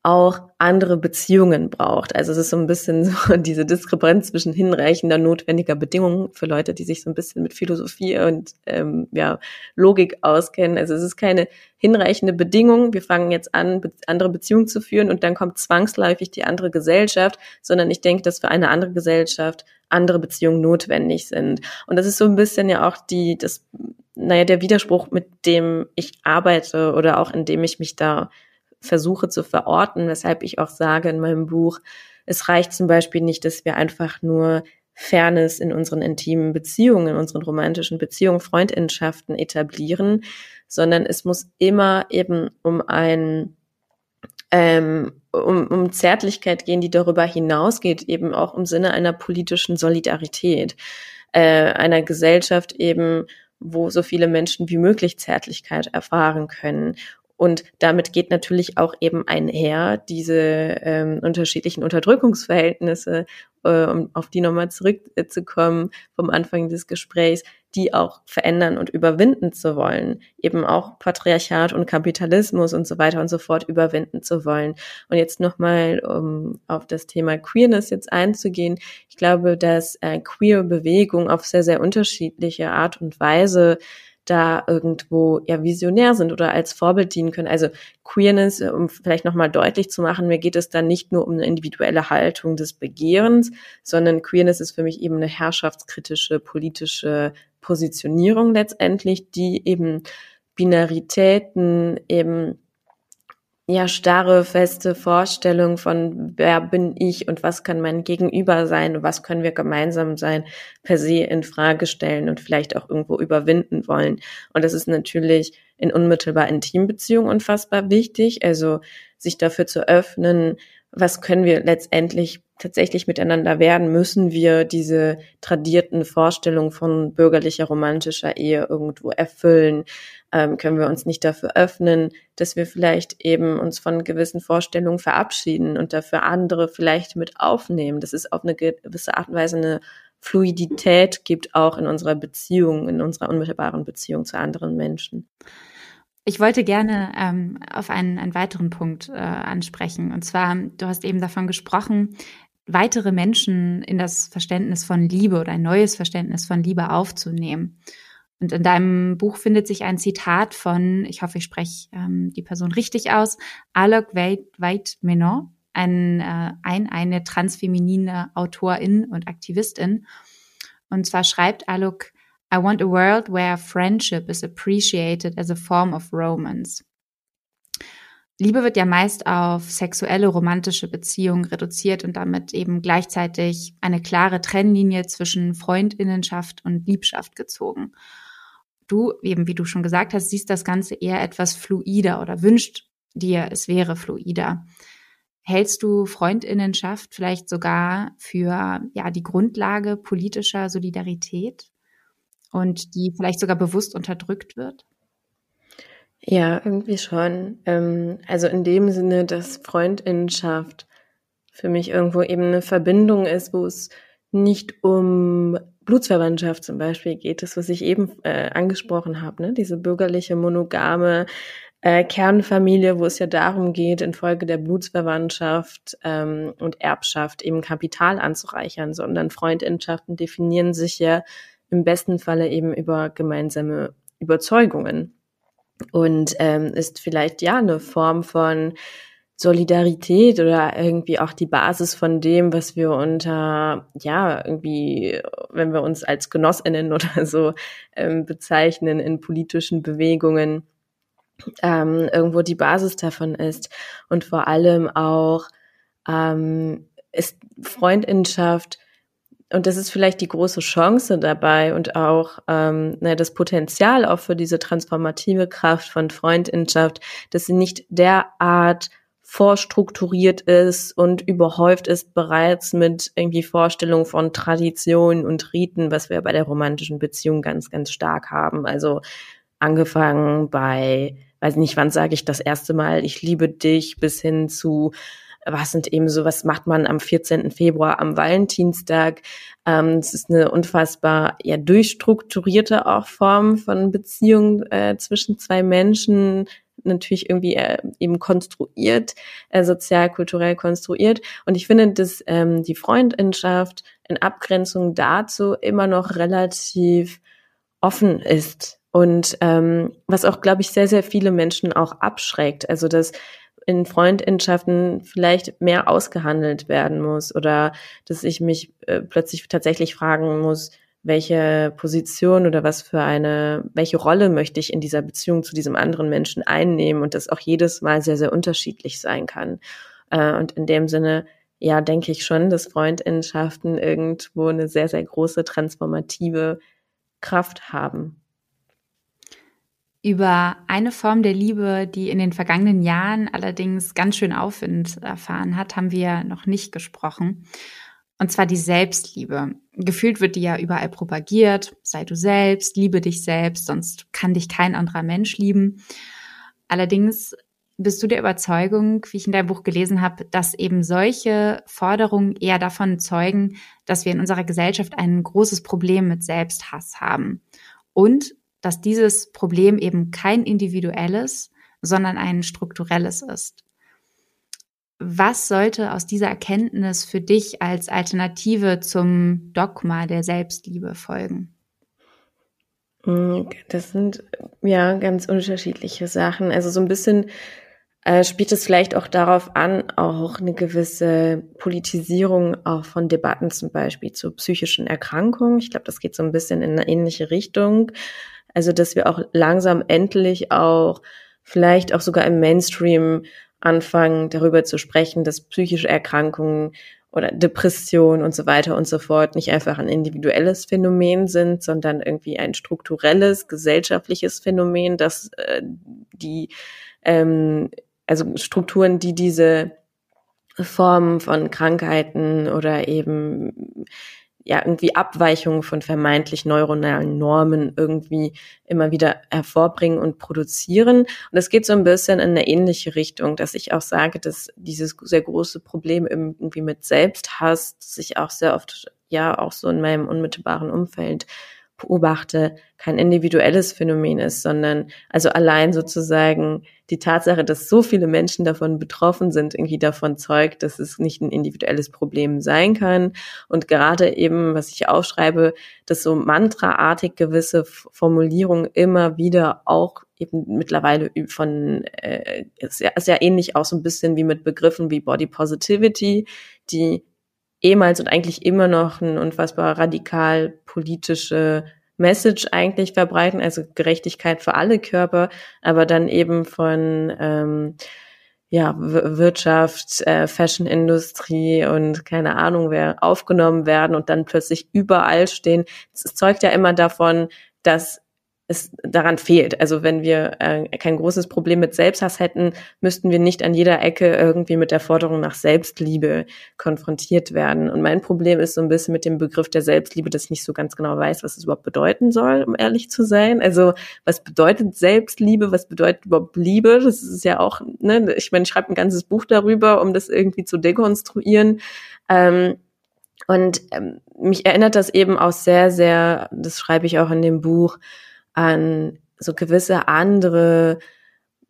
auch andere Beziehungen braucht. Also es ist so ein bisschen so diese Diskrepanz zwischen hinreichender notwendiger Bedingungen für Leute, die sich so ein bisschen mit Philosophie und ähm, ja, Logik auskennen. Also es ist keine hinreichende Bedingung, wir fangen jetzt an, andere Beziehungen zu führen und dann kommt zwangsläufig die andere Gesellschaft, sondern ich denke, dass für eine andere Gesellschaft andere Beziehungen notwendig sind. Und das ist so ein bisschen ja auch die, das naja, der Widerspruch, mit dem ich arbeite oder auch in dem ich mich da versuche zu verorten, weshalb ich auch sage in meinem Buch, es reicht zum Beispiel nicht, dass wir einfach nur Fairness in unseren intimen Beziehungen, in unseren romantischen Beziehungen, Freundschaften etablieren, sondern es muss immer eben um ein ähm, um, um Zärtlichkeit gehen, die darüber hinausgeht, eben auch im Sinne einer politischen Solidarität, äh, einer Gesellschaft eben, wo so viele Menschen wie möglich Zärtlichkeit erfahren können. Und damit geht natürlich auch eben einher diese ähm, unterschiedlichen Unterdrückungsverhältnisse, äh, um auf die nochmal zurückzukommen vom Anfang des Gesprächs, die auch verändern und überwinden zu wollen. Eben auch Patriarchat und Kapitalismus und so weiter und so fort überwinden zu wollen. Und jetzt nochmal, um auf das Thema Queerness jetzt einzugehen. Ich glaube, dass äh, queer Bewegung auf sehr, sehr unterschiedliche Art und Weise da irgendwo ja visionär sind oder als Vorbild dienen können. Also Queerness, um vielleicht nochmal deutlich zu machen, mir geht es dann nicht nur um eine individuelle Haltung des Begehrens, sondern Queerness ist für mich eben eine herrschaftskritische politische Positionierung letztendlich, die eben Binaritäten eben ja starre, feste Vorstellung von wer bin ich und was kann mein Gegenüber sein und was können wir gemeinsam sein, per se in Frage stellen und vielleicht auch irgendwo überwinden wollen. Und das ist natürlich in unmittelbar Intimbeziehungen unfassbar wichtig, also sich dafür zu öffnen, was können wir letztendlich tatsächlich miteinander werden, müssen wir diese tradierten Vorstellungen von bürgerlicher romantischer Ehe irgendwo erfüllen? Ähm, können wir uns nicht dafür öffnen, dass wir vielleicht eben uns von gewissen Vorstellungen verabschieden und dafür andere vielleicht mit aufnehmen, dass es auf eine gewisse Art und Weise eine Fluidität gibt, auch in unserer Beziehung, in unserer unmittelbaren Beziehung zu anderen Menschen. Ich wollte gerne ähm, auf einen, einen weiteren Punkt äh, ansprechen. Und zwar, du hast eben davon gesprochen, weitere Menschen in das Verständnis von Liebe oder ein neues Verständnis von Liebe aufzunehmen. Und in deinem Buch findet sich ein Zitat von, ich hoffe, ich spreche ähm, die Person richtig aus, Alok Veit Menon, ein, äh, ein, eine transfeminine Autorin und Aktivistin. Und zwar schreibt Alok, I want a world where friendship is appreciated as a form of romance. Liebe wird ja meist auf sexuelle romantische Beziehungen reduziert und damit eben gleichzeitig eine klare Trennlinie zwischen Freundinnenschaft und Liebschaft gezogen. Du, eben wie du schon gesagt hast, siehst das Ganze eher etwas fluider oder wünscht dir, es wäre fluider. Hältst du Freundinnenschaft vielleicht sogar für ja die Grundlage politischer Solidarität und die vielleicht sogar bewusst unterdrückt wird? Ja, irgendwie schon. Ähm, also in dem Sinne, dass Freundinnenschaft für mich irgendwo eben eine Verbindung ist, wo es nicht um Blutsverwandtschaft zum Beispiel geht, das, was ich eben äh, angesprochen habe, ne? diese bürgerliche, monogame äh, Kernfamilie, wo es ja darum geht, infolge der Blutsverwandtschaft ähm, und Erbschaft eben Kapital anzureichern, sondern Freundschaften definieren sich ja im besten Falle eben über gemeinsame Überzeugungen und ähm, ist vielleicht ja eine Form von Solidarität oder irgendwie auch die Basis von dem, was wir unter, ja, irgendwie, wenn wir uns als Genossinnen oder so ähm, bezeichnen in politischen Bewegungen, ähm, irgendwo die Basis davon ist. Und vor allem auch ähm, ist Freundinschaft, und das ist vielleicht die große Chance dabei und auch ähm, na, das Potenzial auch für diese transformative Kraft von Freundinschaft, dass sie nicht derart vorstrukturiert ist und überhäuft ist bereits mit irgendwie Vorstellungen von Traditionen und Riten, was wir bei der romantischen Beziehung ganz, ganz stark haben. Also angefangen bei, weiß nicht, wann sage ich das erste Mal, ich liebe dich, bis hin zu was sind eben so, was macht man am 14. Februar am Valentinstag. Ähm, es ist eine unfassbar ja durchstrukturierte auch Form von Beziehung äh, zwischen zwei Menschen, natürlich irgendwie äh, eben konstruiert, äh, sozial-kulturell konstruiert. Und ich finde, dass ähm, die Freundinschaft in Abgrenzung dazu immer noch relativ offen ist. Und ähm, was auch, glaube ich, sehr, sehr viele Menschen auch abschreckt. Also dass in Freundschaften vielleicht mehr ausgehandelt werden muss oder dass ich mich äh, plötzlich tatsächlich fragen muss, welche Position oder was für eine, welche Rolle möchte ich in dieser Beziehung zu diesem anderen Menschen einnehmen und das auch jedes Mal sehr, sehr unterschiedlich sein kann. Äh, und in dem Sinne, ja, denke ich schon, dass Freundinnenschaften irgendwo eine sehr, sehr große transformative Kraft haben. Über eine Form der Liebe, die in den vergangenen Jahren allerdings ganz schön Aufwind erfahren hat, haben wir noch nicht gesprochen. Und zwar die Selbstliebe. Gefühlt wird die ja überall propagiert. Sei du selbst, liebe dich selbst, sonst kann dich kein anderer Mensch lieben. Allerdings bist du der Überzeugung, wie ich in deinem Buch gelesen habe, dass eben solche Forderungen eher davon zeugen, dass wir in unserer Gesellschaft ein großes Problem mit Selbsthass haben. Und dass dieses Problem eben kein individuelles, sondern ein strukturelles ist. Was sollte aus dieser Erkenntnis für dich als Alternative zum Dogma der Selbstliebe folgen? Mm, das sind ja ganz unterschiedliche Sachen. Also so ein bisschen äh, spielt es vielleicht auch darauf an, auch eine gewisse Politisierung auch von Debatten zum Beispiel zu psychischen Erkrankungen. Ich glaube, das geht so ein bisschen in eine ähnliche Richtung. Also dass wir auch langsam endlich auch vielleicht auch sogar im Mainstream anfangen, darüber zu sprechen, dass psychische Erkrankungen oder Depression und so weiter und so fort nicht einfach ein individuelles Phänomen sind, sondern irgendwie ein strukturelles, gesellschaftliches Phänomen, dass äh, die, ähm, also Strukturen, die diese Formen von Krankheiten oder eben ja irgendwie Abweichungen von vermeintlich neuronalen Normen irgendwie immer wieder hervorbringen und produzieren. Und es geht so ein bisschen in eine ähnliche Richtung, dass ich auch sage, dass dieses sehr große Problem irgendwie mit Selbsthass sich auch sehr oft ja auch so in meinem unmittelbaren Umfeld beobachte, kein individuelles Phänomen ist, sondern also allein sozusagen die Tatsache, dass so viele Menschen davon betroffen sind, irgendwie davon zeugt, dass es nicht ein individuelles Problem sein kann. Und gerade eben, was ich aufschreibe, dass so mantraartig gewisse Formulierungen immer wieder auch eben mittlerweile von, äh, ist, ja, ist ja ähnlich auch so ein bisschen wie mit Begriffen wie Body Positivity, die ehemals und eigentlich immer noch ein unfassbar radikal politische Message eigentlich verbreiten, also Gerechtigkeit für alle Körper, aber dann eben von ähm, ja, Wirtschaft, äh, Fashion-Industrie und keine Ahnung wer aufgenommen werden und dann plötzlich überall stehen. Es zeugt ja immer davon, dass es daran fehlt. Also wenn wir äh, kein großes Problem mit Selbsthass hätten, müssten wir nicht an jeder Ecke irgendwie mit der Forderung nach Selbstliebe konfrontiert werden. Und mein Problem ist so ein bisschen mit dem Begriff der Selbstliebe, dass ich nicht so ganz genau weiß, was es überhaupt bedeuten soll, um ehrlich zu sein. Also was bedeutet Selbstliebe? Was bedeutet überhaupt Liebe? Das ist ja auch, ne, ich meine, ich schreibe ein ganzes Buch darüber, um das irgendwie zu dekonstruieren. Ähm, und ähm, mich erinnert das eben auch sehr, sehr, das schreibe ich auch in dem Buch, an so gewisse andere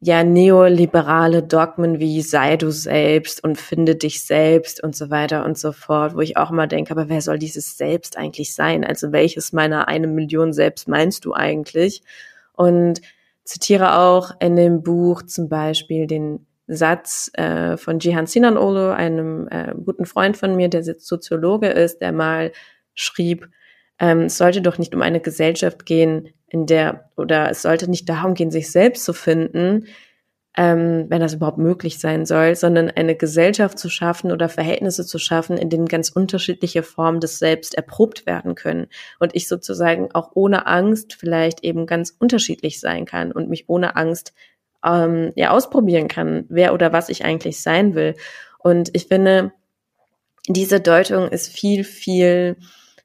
ja neoliberale Dogmen wie sei du selbst und finde dich selbst und so weiter und so fort, wo ich auch mal denke, aber wer soll dieses Selbst eigentlich sein? Also welches meiner eine Million Selbst meinst du eigentlich? Und zitiere auch in dem Buch zum Beispiel den Satz äh, von Jihan Sinan Olo, einem äh, guten Freund von mir, der Soziologe ist, der mal schrieb, ähm, es sollte doch nicht um eine Gesellschaft gehen, in der, oder es sollte nicht darum gehen, sich selbst zu finden, ähm, wenn das überhaupt möglich sein soll, sondern eine Gesellschaft zu schaffen oder Verhältnisse zu schaffen, in denen ganz unterschiedliche Formen des Selbst erprobt werden können. Und ich sozusagen auch ohne Angst vielleicht eben ganz unterschiedlich sein kann und mich ohne Angst ähm, ja ausprobieren kann, wer oder was ich eigentlich sein will. Und ich finde, diese Deutung ist viel, viel,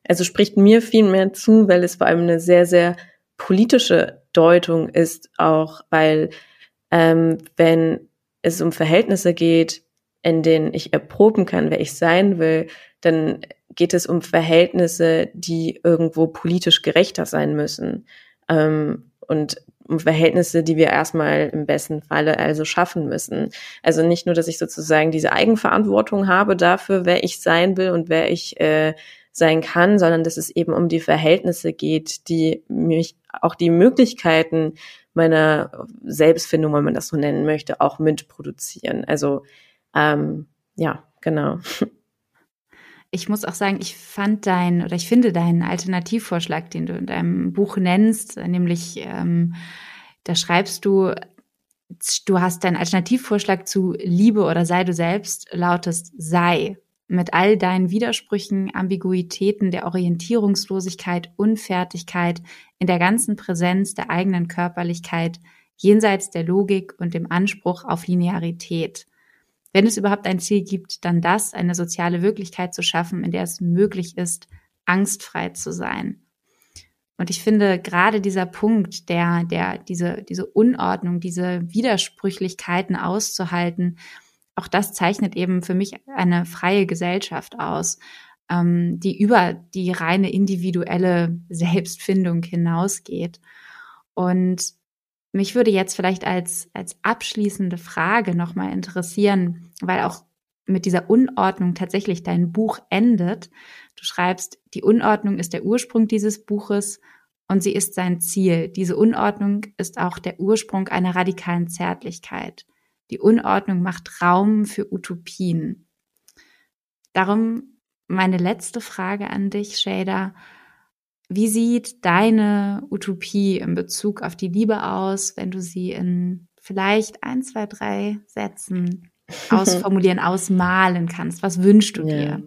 also spricht mir viel mehr zu, weil es vor allem eine sehr, sehr politische Deutung ist, auch weil ähm, wenn es um Verhältnisse geht, in denen ich erproben kann, wer ich sein will, dann geht es um Verhältnisse, die irgendwo politisch gerechter sein müssen. Ähm, und um Verhältnisse, die wir erstmal im besten Falle also schaffen müssen. Also nicht nur, dass ich sozusagen diese Eigenverantwortung habe dafür, wer ich sein will und wer ich äh, sein kann, sondern dass es eben um die Verhältnisse geht, die mich auch die Möglichkeiten meiner Selbstfindung, wenn man das so nennen möchte, auch mitproduzieren. Also ähm, ja, genau. Ich muss auch sagen, ich fand dein oder ich finde deinen Alternativvorschlag, den du in deinem Buch nennst, nämlich ähm, da schreibst du, du hast deinen Alternativvorschlag zu Liebe oder sei du selbst lautest sei mit all deinen Widersprüchen, Ambiguitäten der Orientierungslosigkeit, Unfertigkeit, in der ganzen Präsenz der eigenen Körperlichkeit, jenseits der Logik und dem Anspruch auf Linearität. Wenn es überhaupt ein Ziel gibt, dann das, eine soziale Wirklichkeit zu schaffen, in der es möglich ist, angstfrei zu sein. Und ich finde gerade dieser Punkt, der, der, diese, diese Unordnung, diese Widersprüchlichkeiten auszuhalten, auch das zeichnet eben für mich eine freie Gesellschaft aus, ähm, die über die reine individuelle Selbstfindung hinausgeht. Und mich würde jetzt vielleicht als, als abschließende Frage nochmal interessieren, weil auch mit dieser Unordnung tatsächlich dein Buch endet. Du schreibst, die Unordnung ist der Ursprung dieses Buches und sie ist sein Ziel. Diese Unordnung ist auch der Ursprung einer radikalen Zärtlichkeit. Die Unordnung macht Raum für Utopien. Darum meine letzte Frage an dich, Shader. Wie sieht deine Utopie in Bezug auf die Liebe aus, wenn du sie in vielleicht ein, zwei, drei Sätzen ausformulieren, ausmalen kannst? Was wünschst du dir?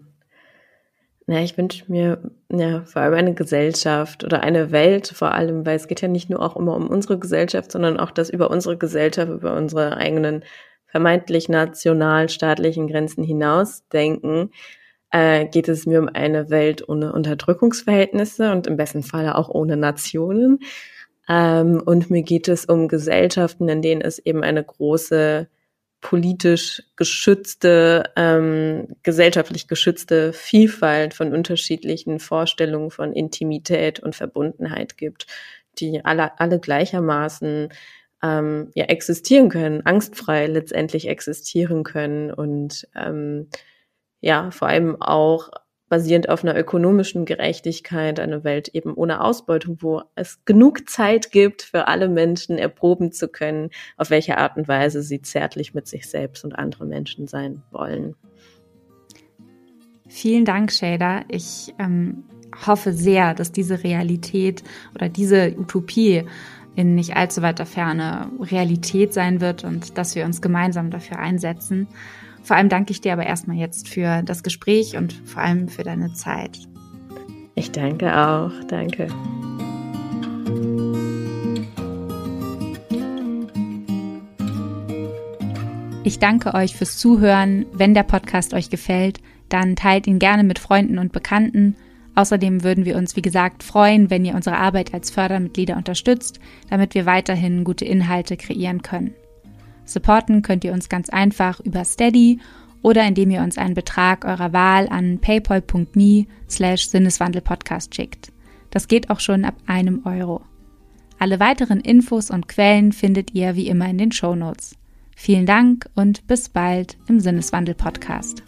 Ja, ich wünsche mir ja vor allem eine Gesellschaft oder eine Welt vor allem, weil es geht ja nicht nur auch immer um unsere Gesellschaft, sondern auch das über unsere Gesellschaft, über unsere eigenen vermeintlich nationalstaatlichen Grenzen hinaus denken, äh, geht es mir um eine Welt ohne Unterdrückungsverhältnisse und im besten Falle auch ohne Nationen. Ähm, und mir geht es um Gesellschaften, in denen es eben eine große politisch geschützte, ähm, gesellschaftlich geschützte Vielfalt von unterschiedlichen Vorstellungen von Intimität und Verbundenheit gibt, die alle, alle gleichermaßen ähm, ja existieren können, angstfrei letztendlich existieren können und ähm, ja, vor allem auch basierend auf einer ökonomischen Gerechtigkeit, eine Welt eben ohne Ausbeutung, wo es genug Zeit gibt, für alle Menschen erproben zu können, auf welche Art und Weise sie zärtlich mit sich selbst und anderen Menschen sein wollen. Vielen Dank, Shader. Ich ähm, hoffe sehr, dass diese Realität oder diese Utopie in nicht allzu weiter Ferne Realität sein wird und dass wir uns gemeinsam dafür einsetzen. Vor allem danke ich dir aber erstmal jetzt für das Gespräch und vor allem für deine Zeit. Ich danke auch. Danke. Ich danke euch fürs Zuhören. Wenn der Podcast euch gefällt, dann teilt ihn gerne mit Freunden und Bekannten. Außerdem würden wir uns, wie gesagt, freuen, wenn ihr unsere Arbeit als Fördermitglieder unterstützt, damit wir weiterhin gute Inhalte kreieren können. Supporten könnt ihr uns ganz einfach über Steady oder indem ihr uns einen Betrag eurer Wahl an paypal.me slash sinneswandelpodcast schickt. Das geht auch schon ab einem Euro. Alle weiteren Infos und Quellen findet ihr wie immer in den Show Notes. Vielen Dank und bis bald im Sinneswandel-Podcast.